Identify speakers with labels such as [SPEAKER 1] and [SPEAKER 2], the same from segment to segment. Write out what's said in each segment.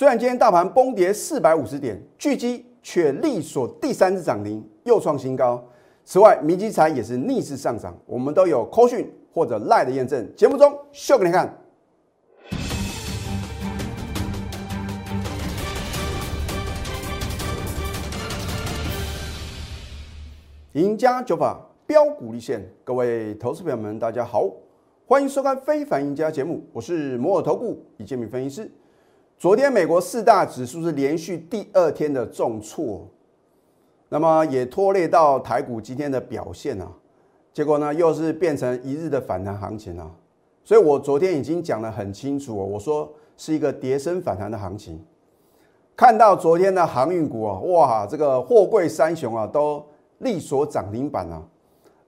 [SPEAKER 1] 虽然今天大盘崩跌四百五十点，巨基却力锁第三次涨停，又创新高。此外，明基材也是逆势上涨，我们都有扣讯或者赖的验证。节目中秀给你看。赢家九法标股立现，各位投资朋友们，大家好，欢迎收看《非凡赢家》节目，我是摩尔投顾李建明分析师。昨天美国四大指数是连续第二天的重挫，那么也拖累到台股今天的表现啊。结果呢，又是变成一日的反弹行情啊。所以我昨天已经讲得很清楚，我说是一个跌升反弹的行情。看到昨天的航运股啊，哇，这个货柜三雄啊都。力所涨停板啊，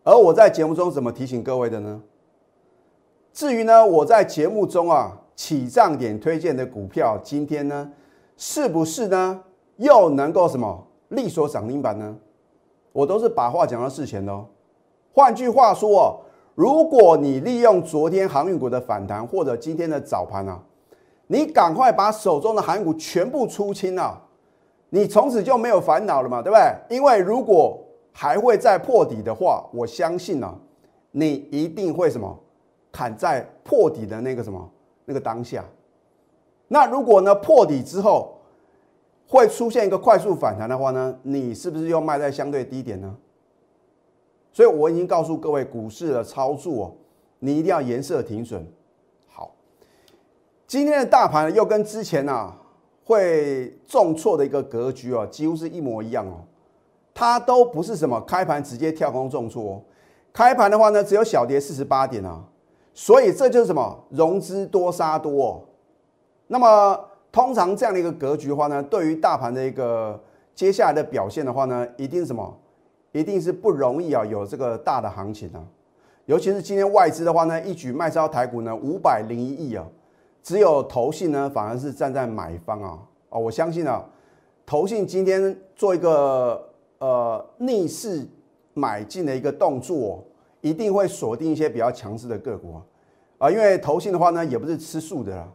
[SPEAKER 1] 而我在节目中怎么提醒各位的呢？至于呢，我在节目中啊起涨点推荐的股票，今天呢是不是呢又能够什么力所涨停板呢？我都是把话讲到事前的哦。换句话说，如果你利用昨天航运股的反弹，或者今天的早盘啊，你赶快把手中的航运股全部出清啊，你从此就没有烦恼了嘛，对不对？因为如果还会再破底的话，我相信呢，你一定会什么砍在破底的那个什么那个当下。那如果呢破底之后会出现一个快速反弹的话呢，你是不是又卖在相对低点呢？所以我已经告诉各位，股市的操作，你一定要颜色停损。好，今天的大盘又跟之前啊会重挫的一个格局啊，几乎是一模一样哦。它都不是什么开盘直接跳空重挫，开盘的话呢，只有小跌四十八点啊，所以这就是什么融资多杀多。那么通常这样的一个格局的话呢，对于大盘的一个接下来的表现的话呢，一定什么，一定是不容易啊，有这个大的行情啊。尤其是今天外资的话呢，一举卖超台股呢五百零一亿啊，只有投信呢反而是站在买方啊。哦，我相信啊，投信今天做一个。呃，逆势买进的一个动作，一定会锁定一些比较强势的个股啊，啊，因为投信的话呢，也不是吃素的啦，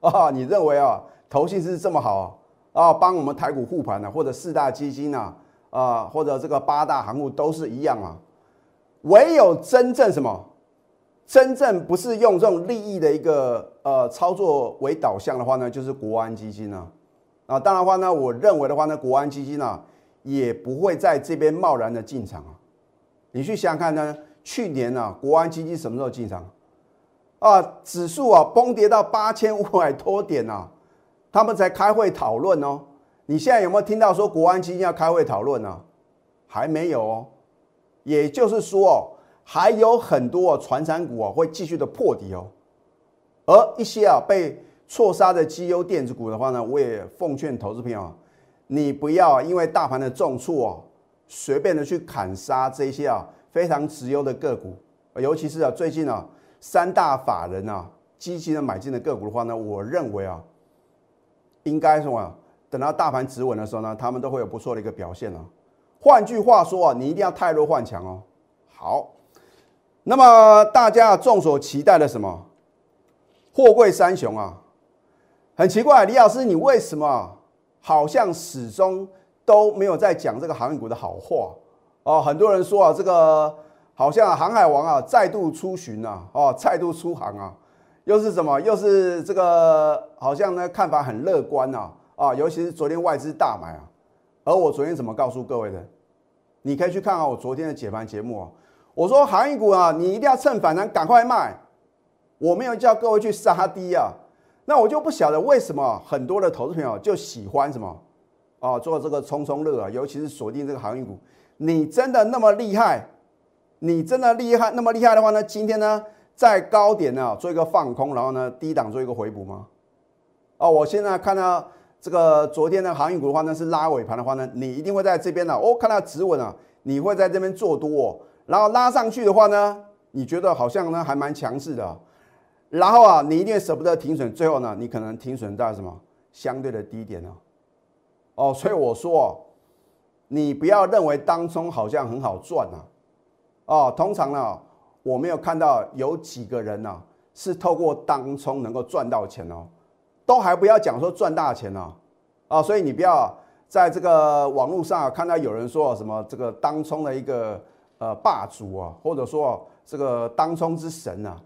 [SPEAKER 1] 啊，你认为啊，投信是这么好啊，帮我们台股护盘呢，或者四大基金啊，啊，或者这个八大行业都是一样啊，唯有真正什么，真正不是用这种利益的一个呃操作为导向的话呢，就是国安基金啊，啊，当然话呢，我认为的话呢，国安基金啊。也不会在这边贸然的进场啊！你去想想看呢，去年呢，国安基金什么时候进场？啊，指数啊崩跌到八千五百多点啊，他们才开会讨论哦。你现在有没有听到说国安基金要开会讨论呢？还没有哦。也就是说哦，还有很多传产股啊会继续的破底哦。而一些啊被错杀的绩优电子股的话呢，我也奉劝投资朋友。你不要因为大盘的重挫哦，随便的去砍杀这些啊非常值优的个股，尤其是啊最近啊三大法人啊积极的买进的个股的话呢，我认为啊应该什么？等到大盘止稳的时候呢，他们都会有不错的一个表现啊。换句话说啊，你一定要泰弱换强哦。好，那么大家众所期待的什么？货柜三雄啊，很奇怪，李老师你为什么？好像始终都没有在讲这个航运股的好话哦。很多人说啊，这个好像航海王啊再度出巡啊，哦，再度出航啊，又是什么？又是这个好像呢看法很乐观呐啊，尤其是昨天外资大买啊。而我昨天怎么告诉各位的？你可以去看看我昨天的解盘节目啊。我说航运股啊，你一定要趁反弹赶快卖，我没有叫各位去杀低啊。那我就不晓得为什么很多的投资朋友就喜欢什么啊，做这个冲冲乐啊，尤其是锁定这个航运股。你真的那么厉害？你真的厉害那么厉害的话呢？今天呢，在高点呢做一个放空，然后呢低档做一个回补吗？哦，我现在看到这个昨天的航运股的话呢是拉尾盘的话呢，你一定会在这边呢，哦，看到止稳啊，你会在这边做多，然后拉上去的话呢，你觉得好像呢还蛮强势的。然后啊，你一定舍不得停损，最后呢，你可能停损在什么相对的低点呢？哦，所以我说，你不要认为当中好像很好赚啊。哦，通常呢，我没有看到有几个人呢是透过当冲能够赚到钱哦。都还不要讲说赚大钱哦，啊，所以你不要在这个网络上看到有人说什么这个当冲的一个呃霸主啊，或者说这个当冲之神啊，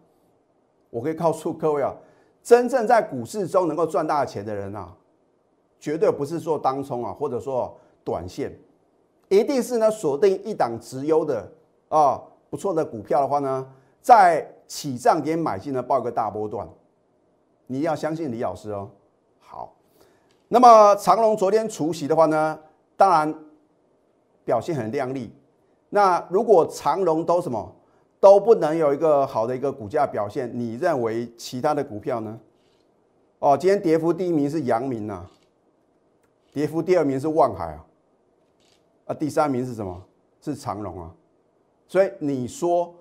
[SPEAKER 1] 我可以告诉各位啊，真正在股市中能够赚大钱的人啊，绝对不是做当冲啊，或者说短线，一定是呢锁定一档直优的啊不错的股票的话呢，在起涨点买进呢，报一个大波段。你要相信李老师哦。好，那么长隆昨天除夕的话呢，当然表现很亮丽。那如果长隆都什么都不能有一个好的一个股价表现，你认为其他的股票呢？哦，今天跌幅第一名是阳明呐，跌幅第二名是万海啊，啊，第三名是什么？是长隆啊。所以你说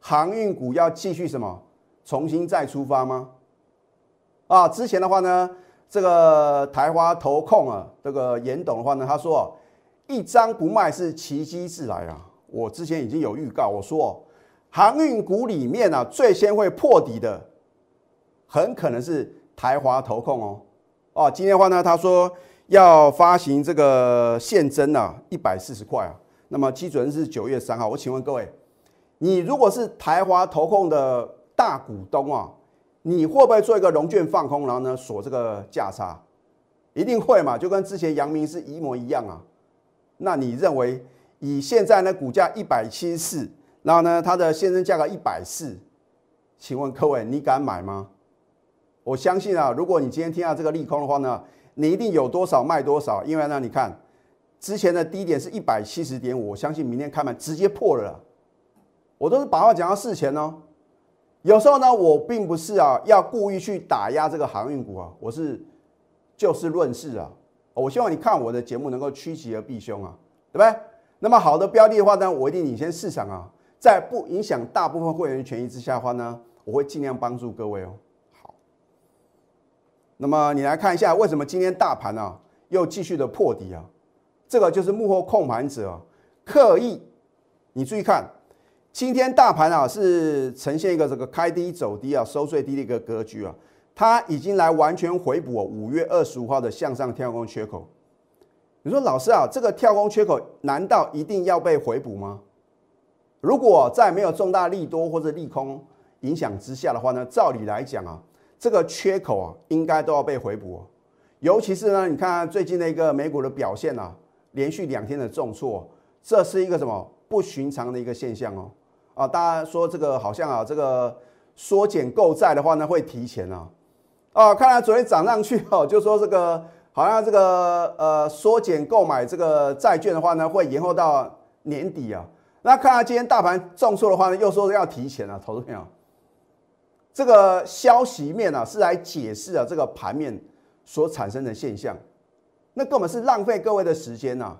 [SPEAKER 1] 航运股要继续什么重新再出发吗？啊，之前的话呢，这个台华投控啊，这个严董的话呢，他说一张不卖是奇迹自来啊。我之前已经有预告，我说航运股里面啊，最先会破底的，很可能是台华投控哦。哦，今天的话呢，他说要发行这个现增啊，一百四十块啊。那么基准是九月三号。我请问各位，你如果是台华投控的大股东啊？你会不会做一个融券放空，然后呢锁这个价差？一定会嘛，就跟之前阳明是一模一样啊。那你认为以现在呢股价一百七十四，然后呢它的现金价格一百四，请问各位你敢买吗？我相信啊，如果你今天听到这个利空的话呢，你一定有多少卖多少，因为呢你看之前的低点是一百七十点，我相信明天开盘直接破了。我都是把话讲到事前哦。有时候呢，我并不是啊，要故意去打压这个航运股啊，我是就事论事啊。我希望你看我的节目能够趋吉而避凶啊，对不对？那么好的标的的话呢，我一定领先市场啊，在不影响大部分会员权益之下的话呢，我会尽量帮助各位哦。那么你来看一下，为什么今天大盘啊又继续的破底啊？这个就是幕后控盘者刻意，你注意看。今天大盘啊是呈现一个这个开低走低啊收最低的一个格局啊，它已经来完全回补五月二十五号的向上跳空缺口。你说老师啊，这个跳空缺口难道一定要被回补吗？如果在没有重大利多或者利空影响之下的话呢，照理来讲啊，这个缺口啊应该都要被回补。尤其是呢，你看最近的一个美股的表现啊，连续两天的重挫，这是一个什么不寻常的一个现象哦。啊，大家说这个好像啊，这个缩减购债的话呢，会提前啊。啊，看来昨天涨上去哦，就说这个好像这个呃缩减购买这个债券的话呢，会延后到年底啊。那看来今天大盘重挫的话呢，又说要提前啊，投资朋友，这个消息面啊是来解释啊这个盘面所产生的现象，那根本是浪费各位的时间呐。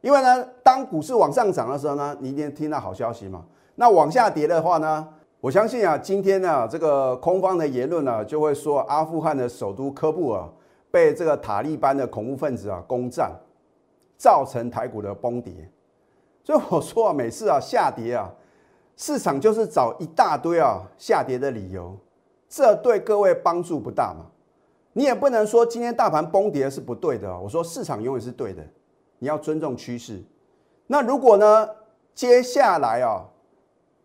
[SPEAKER 1] 因为呢，当股市往上涨的时候呢，你一定听到好消息嘛。那往下跌的话呢？我相信啊，今天呢，这个空方的言论呢，就会说阿富汗的首都科布尔被这个塔利班的恐怖分子啊攻占，造成台股的崩跌。所以我说啊，每次啊下跌啊，市场就是找一大堆啊下跌的理由，这对各位帮助不大嘛。你也不能说今天大盘崩跌是不对的。我说市场永远是对的，你要尊重趋势。那如果呢，接下来啊？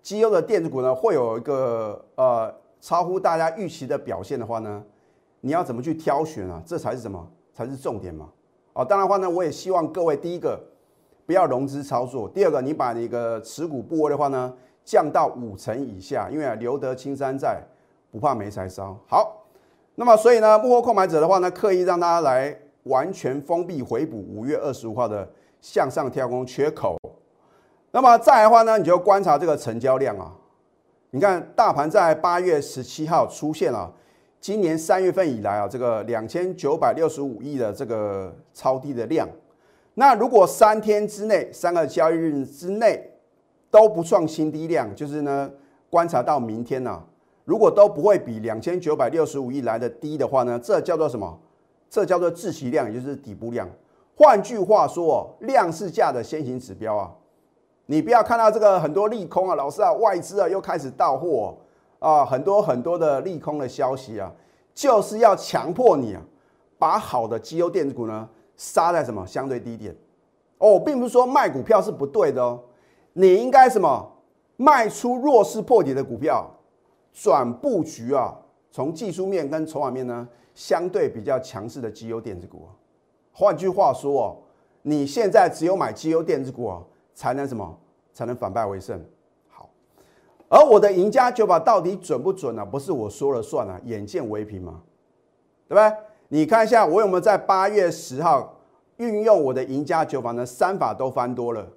[SPEAKER 1] 绩优的电子股呢，会有一个呃超乎大家预期的表现的话呢，你要怎么去挑选啊？这才是什么？才是重点嘛！哦，当然话呢，我也希望各位第一个不要融资操作，第二个你把你个持股部位的话呢降到五成以下，因为留得青山在，不怕没柴烧。好，那么所以呢，幕后购买者的话呢，刻意让大家来完全封闭回补五月二十五号的向上跳空缺口。那么再来的话呢，你就观察这个成交量啊。你看大盘在八月十七号出现了，今年三月份以来啊，这个两千九百六十五亿的这个超低的量。那如果三天之内，三个交易日之内都不创新低量，就是呢，观察到明天呢，如果都不会比两千九百六十五亿来的低的话呢，这叫做什么？这叫做自息量，也就是底部量。换句话说，量是价的先行指标啊。你不要看到这个很多利空啊，老师啊，外资啊又开始到货啊，很多很多的利空的消息啊。就是要强迫你啊，把好的绩优电子股呢杀在什么相对低点哦，并不是说卖股票是不对的哦，你应该什么卖出弱势破底的股票，转布局啊，从技术面跟筹码面呢相对比较强势的绩优电子股。换句话说哦，你现在只有买绩优电子股啊，才能什么才能反败为胜。好而我的赢家酒法到底准不准呢？不是我说了算啊，眼见为凭嘛，对不对？你看一下，我有没有在八月十号运用我的赢家酒法呢？三法都翻多了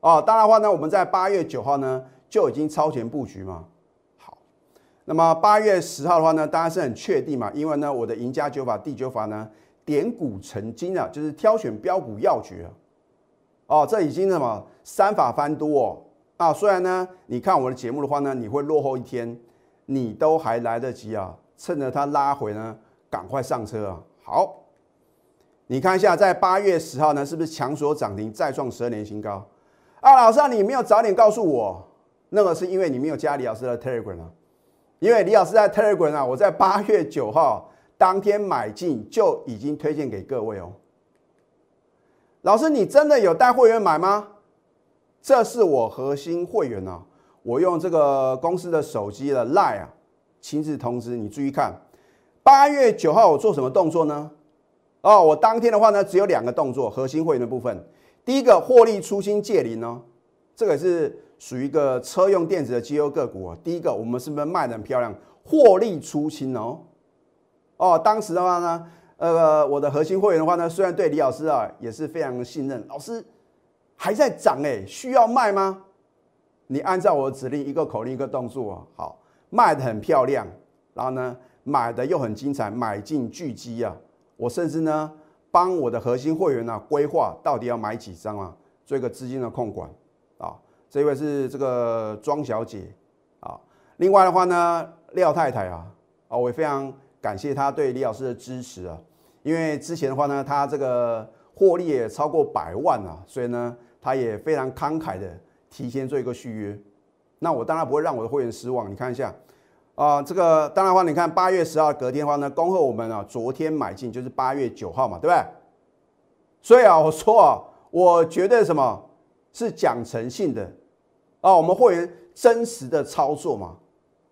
[SPEAKER 1] 哦。当然的话呢，我们在八月九号呢就已经超前布局嘛。好，那么八月十号的话呢，当然是很确定嘛，因为呢，我的赢家九法第九法呢，点股成金啊，就是挑选标股要诀啊哦，这已经什么三法翻多哦。啊，虽然呢，你看我的节目的话呢，你会落后一天，你都还来得及啊，趁着它拉回呢，赶快上车啊！好，你看一下，在八月十号呢，是不是强所涨停，再创十二年新高？啊，老师，你没有早点告诉我，那个是因为你没有加李老师的 Telegram 啊，因为李老师在 Telegram 啊，我在八月九号当天买进就已经推荐给各位哦。老师，你真的有带会员买吗？这是我核心会员啊，我用这个公司的手机的 Line 啊，亲自通知你。注意看，八月九号我做什么动作呢？哦，我当天的话呢，只有两个动作，核心会员的部分。第一个获利出清借零哦，这个是属于一个车用电子的绩优个股啊。第一个，我们是不是卖的很漂亮？获利出清哦。哦，当时的话呢，呃，我的核心会员的话呢，虽然对李老师啊也是非常信任，老师。还在涨哎，需要卖吗？你按照我的指令，一个口令一个动作啊，好，卖的很漂亮，然后呢，买的又很精彩，买进巨基啊，我甚至呢，帮我的核心会员呢规划到底要买几张啊，做一个资金的控管啊。这位是这个庄小姐啊，另外的话呢，廖太太啊，啊，我也非常感谢她对李老师的支持啊，因为之前的话呢，她这个获利也超过百万啊，所以呢。她也非常慷慨的提前做一个续约，那我当然不会让我的会员失望。你看一下，啊，这个当然话，你看八月十号隔天的话呢，恭贺我们啊，昨天买进就是八月九号嘛，对不对？所以啊，我说啊，我绝对什么是讲诚信的啊，我们会员真实的操作嘛，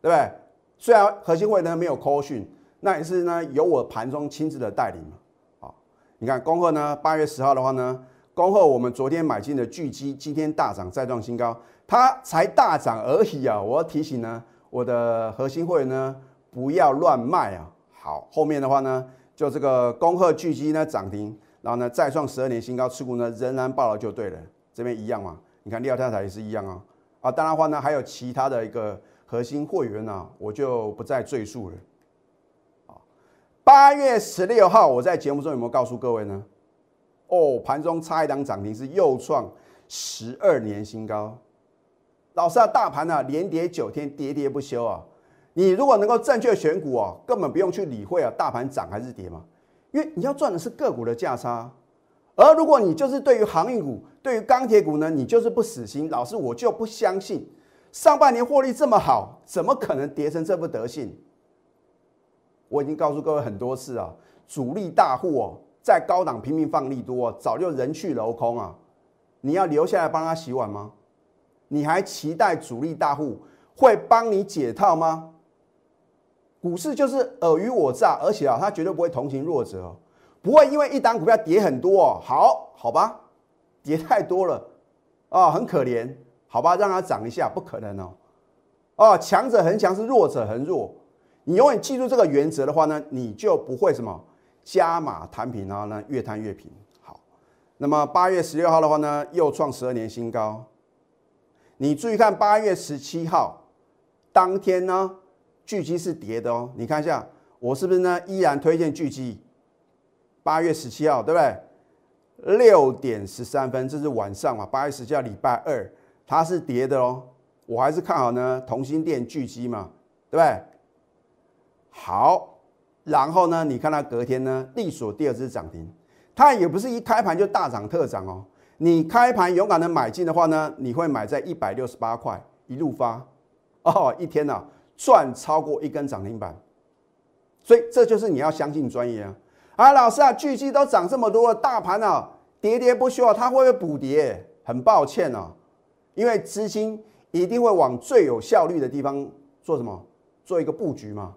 [SPEAKER 1] 对不对？虽然核心会呢没有 call 讯，那也是呢由我盘中亲自的带领嘛，啊，你看恭贺呢八月十号的话呢。恭贺我们昨天买进的巨基，今天大涨再创新高，它才大涨而已啊！我要提醒呢，我的核心会员呢，不要乱卖啊！好，后面的话呢，就这个恭贺巨基呢涨停，然后呢再创十二年新高，持股呢仍然爆了就对了，这边一样嘛？你看廖太太也是一样啊！啊，当然话呢，还有其他的一个核心会员呢，我就不再赘述了。八月十六号我在节目中有没有告诉各位呢？哦，盘中差一档涨停是又创十二年新高。老师啊，大盘啊连跌九天，跌跌不休啊。你如果能够正确选股啊，根本不用去理会啊，大盘涨还是跌嘛。因为你要赚的是个股的价差。而如果你就是对于航运股、对于钢铁股呢，你就是不死心。老师，我就不相信上半年获利这么好，怎么可能跌成这副德性？我已经告诉各位很多次啊，主力大户哦。在高档拼命放利多，早就人去楼空啊！你要留下来帮他洗碗吗？你还期待主力大户会帮你解套吗？股市就是尔虞我诈，而且啊，他绝对不会同情弱者，不会因为一档股票跌很多哦，好好吧，跌太多了啊，很可怜，好吧，让它涨一下，不可能哦，哦，强者恒强是弱者恒弱，你永远记住这个原则的话呢，你就不会什么。加码摊平，然后呢越摊越平。好，那么八月十六号的话呢，又创十二年新高。你注意看八月十七号当天呢，巨基是跌的哦。你看一下，我是不是呢依然推荐巨基？八月十七号对不对？六点十三分，这是晚上嘛？八月十七号礼拜二，它是跌的哦。我还是看好呢，同心店巨基嘛，对不对？好。然后呢？你看它隔天呢，力所第二支涨停，它也不是一开盘就大涨特涨哦。你开盘勇敢的买进的话呢，你会买在一百六十八块一路发，哦，一天呢赚超过一根涨停板，所以这就是你要相信专业啊！啊，老师啊，巨基都涨这么多了，大盘啊喋喋不休啊，它会不会补跌？很抱歉啊，因为资金一定会往最有效率的地方做什么？做一个布局嘛，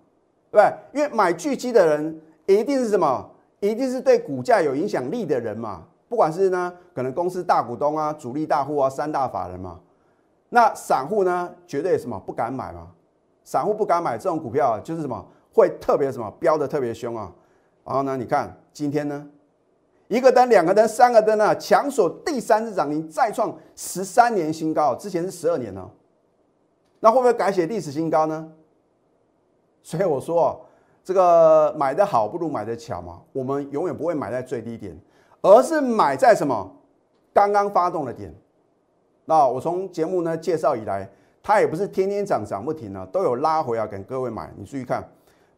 [SPEAKER 1] 对不对？因为买巨基的人一定是什么？一定是对股价有影响力的人嘛。不管是呢，可能公司大股东啊、主力大户啊、三大法人嘛，那散户呢，绝对什么不敢买嘛？散户不敢买这种股票啊，就是什么会特别什么飙的特别凶啊。然后呢，你看今天呢，一个灯、两个灯、三个灯呢，强锁第三次涨停，再创十三年新高，之前是十二年呢，那会不会改写历史新高呢？所以我说，这个买的好不如买的巧嘛，我们永远不会买在最低点。而是买在什么刚刚发动的点？那我从节目呢介绍以来，它也不是天天涨涨不停啊，都有拉回啊，给各位买。你注意看，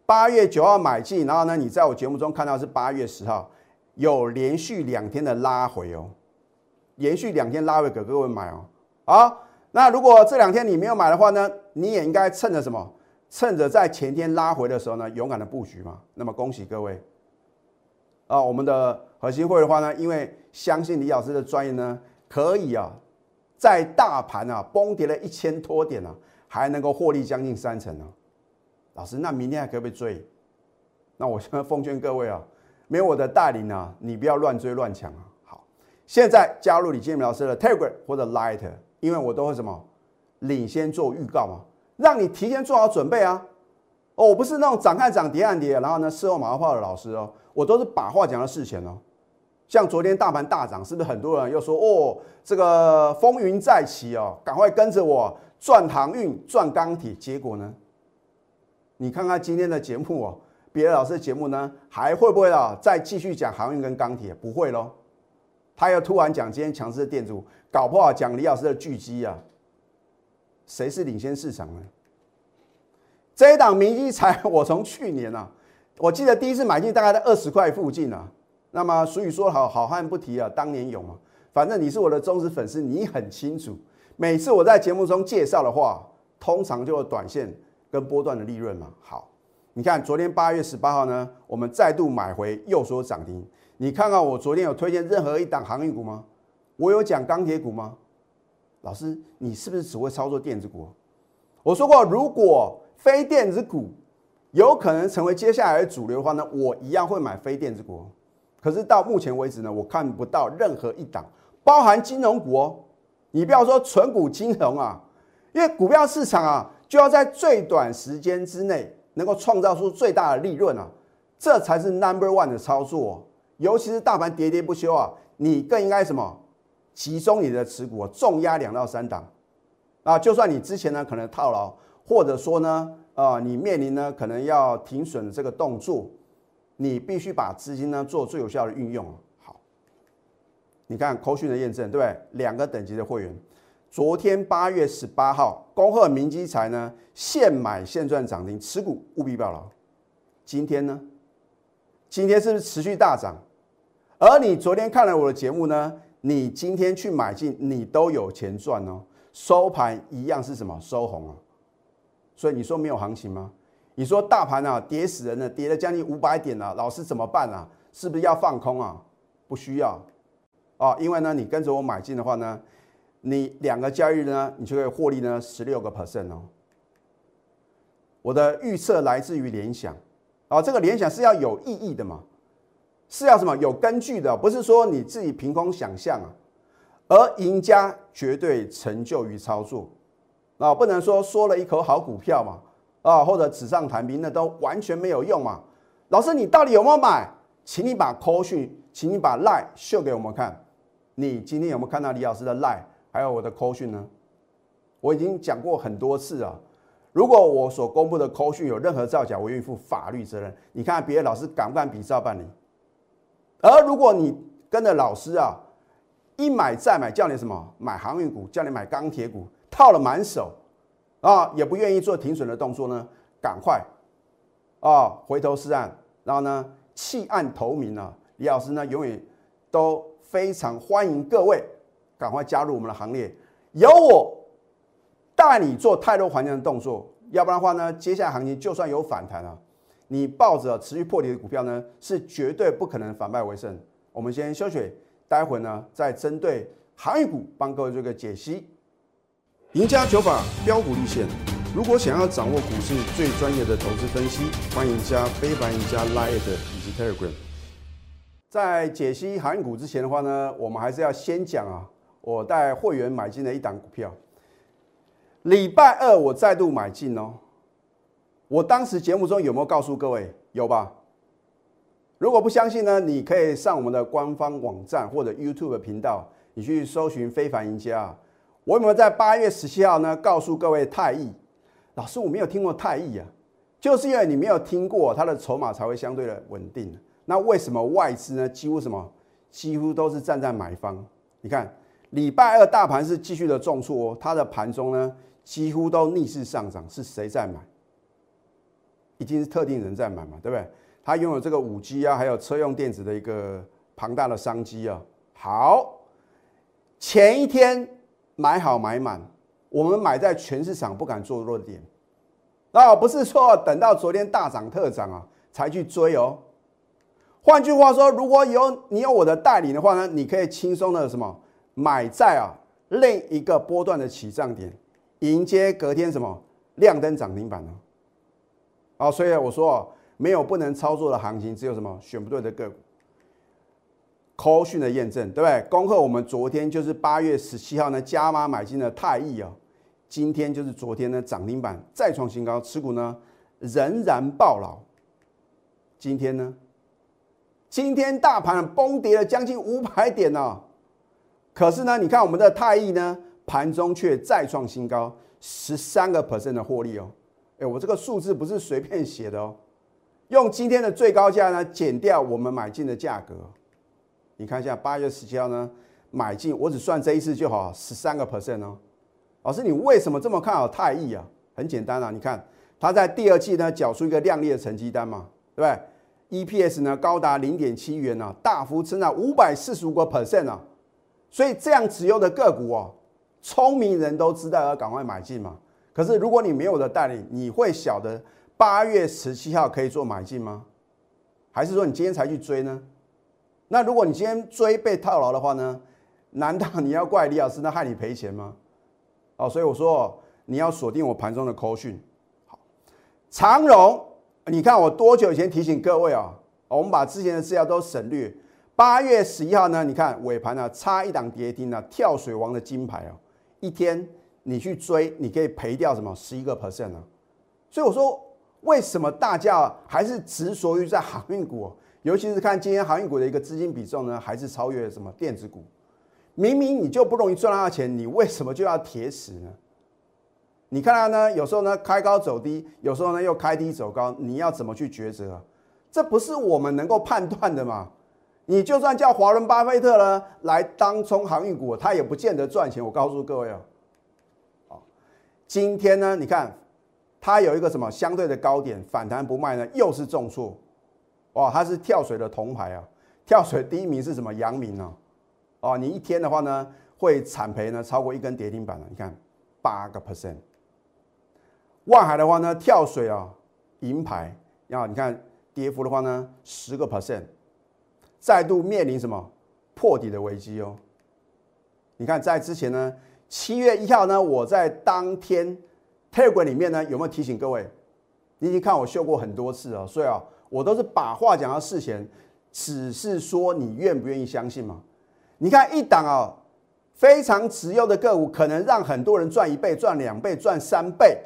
[SPEAKER 1] 八月九号买进，然后呢，你在我节目中看到是八月十号有连续两天的拉回哦，连续两天拉回给各位买哦。好，那如果这两天你没有买的话呢，你也应该趁着什么？趁着在前天拉回的时候呢，勇敢的布局嘛。那么恭喜各位啊，我们的。核心会的话呢，因为相信李老师的专业呢，可以啊，在大盘啊崩跌了一千多点啊，还能够获利将近三成呢。老师，那明天还可不可以追？那我现在奉劝各位啊，没有我的带领啊，你不要乱追乱抢啊。好，现在加入李建明老师的 Telegram 或者 Light，因为我都会什么领先做预告嘛，让你提前做好准备啊。哦，我不是那种涨看涨跌看跌，然后呢事后马后炮的老师哦，我都是把话讲到事前哦。像昨天大盘大涨，是不是很多人又说哦，这个风云再起哦，赶快跟着我赚航运、赚钢铁。结果呢，你看看今天的节目哦，别的老师的节目呢，还会不会啊再继续讲航运跟钢铁？不会喽，他又突然讲今天强势的电子，搞不好讲李老师的巨基啊，谁是领先市场呢？这一档明基才，我从去年啊，我记得第一次买进大概在二十块附近啊。那么俗语说好好汉不提啊，当年勇嘛。反正你是我的忠实粉丝，你很清楚。每次我在节目中介绍的话，通常就有短线跟波段的利润嘛。好，你看昨天八月十八号呢，我们再度买回又说涨停。你看看我昨天有推荐任何一档航运股吗？我有讲钢铁股吗？老师，你是不是只会操作电子股？我说过，如果非电子股有可能成为接下来的主流的话呢，我一样会买非电子股。可是到目前为止呢，我看不到任何一档包含金融股哦。你不要说纯股金融啊，因为股票市场啊，就要在最短时间之内能够创造出最大的利润啊，这才是 number one 的操作。尤其是大盘喋喋不休啊，你更应该什么？集中你的持股，重压两到三档啊。就算你之前呢可能套牢，或者说呢，啊，你面临呢可能要停损的这个动作。你必须把资金呢做最有效的运用。好，你看口讯的验证，对不对？两个等级的会员，昨天八月十八号，恭贺明基财呢现买现赚涨停，持股务必报牢。今天呢？今天是不是持续大涨？而你昨天看了我的节目呢？你今天去买进，你都有钱赚哦。收盘一样是什么？收红啊。所以你说没有行情吗？你说大盘啊跌死人了，跌了将近五百点了，老师怎么办啊？是不是要放空啊？不需要啊，因为呢，你跟着我买进的话呢，你两个交易日呢，你就可以获利呢十六个 percent 哦。我的预测来自于联想啊，这个联想是要有意义的嘛，是要什么有根据的，不是说你自己凭空想象啊。而赢家绝对成就于操作啊，不能说说了一口好股票嘛。啊，或者纸上谈兵，那都完全没有用嘛。老师，你到底有没有买？请你把 call 讯，请你把 line 秀给我们看。你今天有没有看到李老师的 lie，还有我的 call 讯呢？我已经讲过很多次啊。如果我所公布的 call 讯有任何造假，我愿意负法律责任。你看别的老师敢不敢比照办理？而如果你跟着老师啊，一买再买，叫你什么买航运股，叫你买钢铁股，套了满手。啊，也不愿意做停损的动作呢，赶快啊，回头是岸，然后呢，弃暗投明啊，李老师呢，永远都非常欢迎各位赶快加入我们的行列，由我带你做太多环境的动作，要不然的话呢，接下来行情就算有反弹啊，你抱着持续破底的股票呢，是绝对不可能反败为胜。我们先休息，待会呢再针对航运股帮各位做个解析。赢家九法标股立线，如果想要掌握股市最专业的投资分析，欢迎加非凡、赢家 Line 以及 Telegram。在解析航运股之前的话呢，我们还是要先讲啊，我带会员买进的一档股票。礼拜二我再度买进哦。我当时节目中有没有告诉各位？有吧？如果不相信呢，你可以上我们的官方网站或者 YouTube 频道，你去搜寻“非凡赢家”。我有没有在八月十七号呢告诉各位泰益？老师，我没有听过泰益啊，就是因为你没有听过，它的筹码才会相对的稳定。那为什么外资呢？几乎什么？几乎都是站在买方。你看，礼拜二大盘是继续的重挫哦，它的盘中呢几乎都逆势上涨，是谁在买？已经是特定人在买嘛，对不对？他拥有这个五 G 啊，还有车用电子的一个庞大的商机啊。好，前一天买好买满，我们买在全市场不敢做弱点，啊，不是说等到昨天大涨特涨啊才去追哦。换句话说，如果有你有我的带领的话呢，你可以轻松的什么买在啊另一个波段的起涨点，迎接隔天什么亮灯涨停板呢？好，所以我说哦没有不能操作的行情，只有什么选不对的个股。扣讯的验证，对不对？恭贺我们昨天就是八月十七号呢，加码买进的泰益啊，今天就是昨天呢涨停板再创新高，持股呢仍然爆牢。今天呢，今天大盘崩跌了将近五百点呢，可是呢，你看我们的泰益呢，盘中却再创新高，十三个 percent 的获利哦。哎，我这个数字不是随便写的哦，用今天的最高价呢减掉我们买进的价格，你看一下八月十七号呢买进，我只算这一次就好，十三个 percent 哦。老师，你为什么这么看好泰益啊？很简单啊，你看它在第二季呢缴出一个亮丽的成绩单嘛，对不对？EPS 呢高达零点七元呢，大幅增长五百四十五个 percent 啊，所以这样持有的个股哦，聪明人都知道要赶快买进嘛。可是，如果你没有的带领，你会晓得八月十七号可以做买进吗？还是说你今天才去追呢？那如果你今天追被套牢的话呢？难道你要怪李老师那害你赔钱吗？哦，所以我说你要锁定我盘中的扣讯。好，长荣，你看我多久以前提醒各位啊？我们把之前的资料都省略。八月十一号呢？你看尾盘呢，差一档跌停呢，跳水王的金牌啊，一天。你去追，你可以赔掉什么十一个 percent 啊？所以我说，为什么大家还是执着于在航运股？尤其是看今天航运股的一个资金比重呢，还是超越什么电子股？明明你就不容易赚到钱，你为什么就要铁死呢？你看它呢，有时候呢开高走低，有时候呢又开低走高，你要怎么去抉择？这不是我们能够判断的嘛？你就算叫华伦巴菲特呢来当冲航运股，他也不见得赚钱。我告诉各位啊。今天呢，你看它有一个什么相对的高点反弹不卖呢，又是重挫，哇，它是跳水的铜牌啊！跳水第一名是什么？阳明啊，哦，你一天的话呢，会惨赔呢超过一根跌停板了。你看八个 percent。万海的话呢，跳水啊，银牌，然后你看跌幅的话呢，十个 percent，再度面临什么破底的危机哦？你看在之前呢。七月一号呢，我在当天 Telegram 里面呢，有没有提醒各位？你已经看我秀过很多次了，所以啊，我都是把话讲到事前，只是说你愿不愿意相信嘛？你看一档啊，非常持有的个股，可能让很多人赚一倍、赚两倍、赚三倍，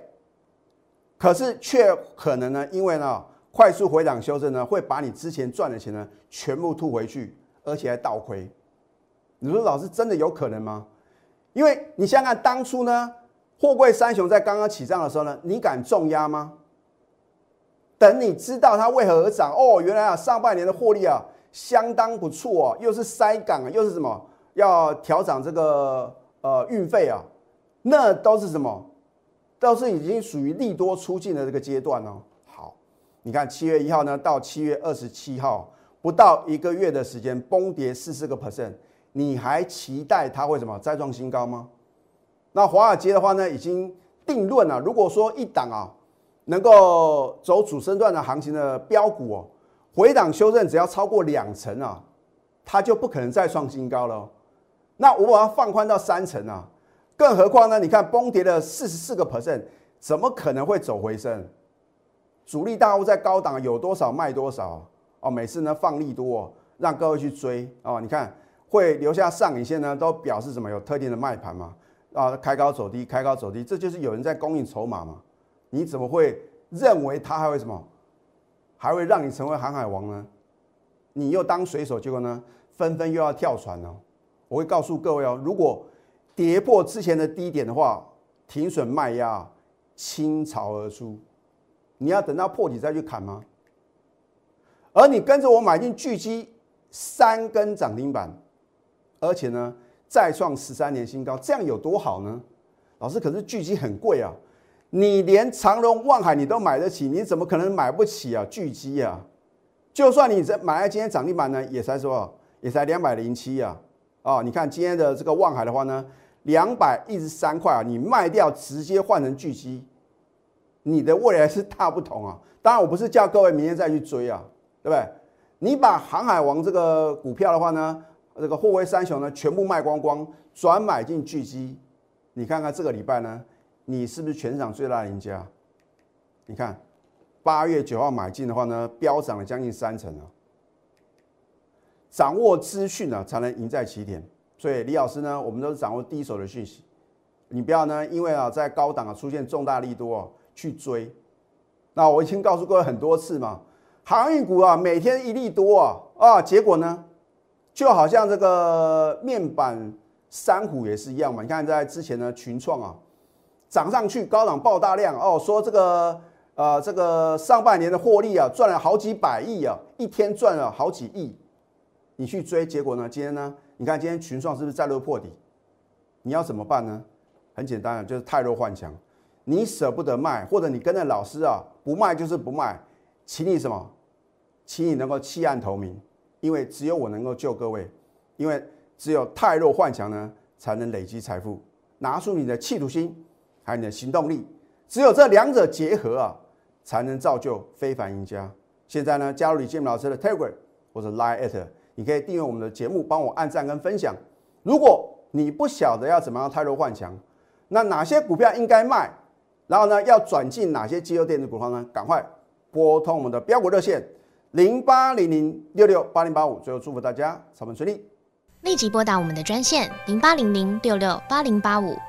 [SPEAKER 1] 可是却可能呢，因为呢快速回档修正呢，会把你之前赚的钱呢全部吐回去，而且还倒亏。你说老师真的有可能吗？因为你想想看，当初呢，货柜三雄在刚刚起涨的时候呢，你敢重压吗？等你知道它为何而涨哦，原来啊，上半年的获利啊相当不错哦，又是塞港啊，又是什么要调涨这个呃运费啊，那都是什么？都是已经属于利多出尽的这个阶段哦。好，你看七月一号呢到七月二十七号，不到一个月的时间，崩跌四十个 percent。你还期待它会什么再创新高吗？那华尔街的话呢，已经定论了。如果说一档啊，能够走主升段的行情的标股哦，回档修正只要超过两成啊，它就不可能再创新高了。那我把它放宽到三成啊，更何况呢？你看崩跌了四十四个 percent，怎么可能会走回升？主力大户在高档有多少卖多少哦，每次呢放利多，让各位去追哦。你看会留下上影线呢，都表示什么？有特定的卖盘嘛？啊，开高走低，开高走低，这就是有人在供应筹码嘛？你怎么会认为它还会什么？还会让你成为航海王呢？你又当水手，结果呢，纷纷又要跳船哦。我会告诉各位哦，如果跌破之前的低点的话，停损卖压倾巢而出。你要等到破底再去砍吗？而你跟着我买进巨基三根涨停板，而且呢再创十三年新高，这样有多好呢？老师，可是巨基很贵啊。你连长荣、望海你都买得起，你怎么可能买不起啊？巨基啊，就算你在买在今天涨停板呢，也才说也才两百零七啊。啊，你看今天的这个望海的话呢，两百一十三块啊，你卖掉直接换成巨基，你的未来是大不同啊。当然，我不是叫各位明天再去追啊，对不对？你把航海王这个股票的话呢，这个货威三雄呢，全部卖光光，转买进巨基，你看看这个礼拜呢？你是不是全场最大赢家？你看，八月九号买进的话呢，飙涨了将近三成啊！掌握资讯呢，才能赢在起点。所以李老师呢，我们都是掌握第一手的讯息。你不要呢，因为啊，在高档啊出现重大利多去追。那我已经告诉各位很多次嘛，航运股啊，每天一利多啊啊，结果呢，就好像这个面板三虎也是一样嘛。你看在之前呢，群创啊。涨上去，高档爆大量哦，说这个呃，这个上半年的获利啊，赚了好几百亿啊，一天赚了好几亿，你去追，结果呢？今天呢？你看今天群创是不是再度破底？你要怎么办呢？很简单啊，就是太弱换强，你舍不得卖，或者你跟着老师啊，不卖就是不卖，请你什么？请你能够弃暗投明，因为只有我能够救各位，因为只有太弱换强呢，才能累积财富，拿出你的企图心。还有你的行动力，只有这两者结合啊，才能造就非凡赢家。现在呢，加入李建明老师的 Telegram 或者 Line at，你可以订阅我们的节目，帮我按赞跟分享。如果你不晓得要怎么样太弱换强，那哪些股票应该卖，然后呢，要转进哪些机构电子股票呢？赶快拨通我们的标股热线零八零零六六八零八五。最后祝福大家操盘顺利，
[SPEAKER 2] 立即拨打我们的专线零八零零六六八零八五。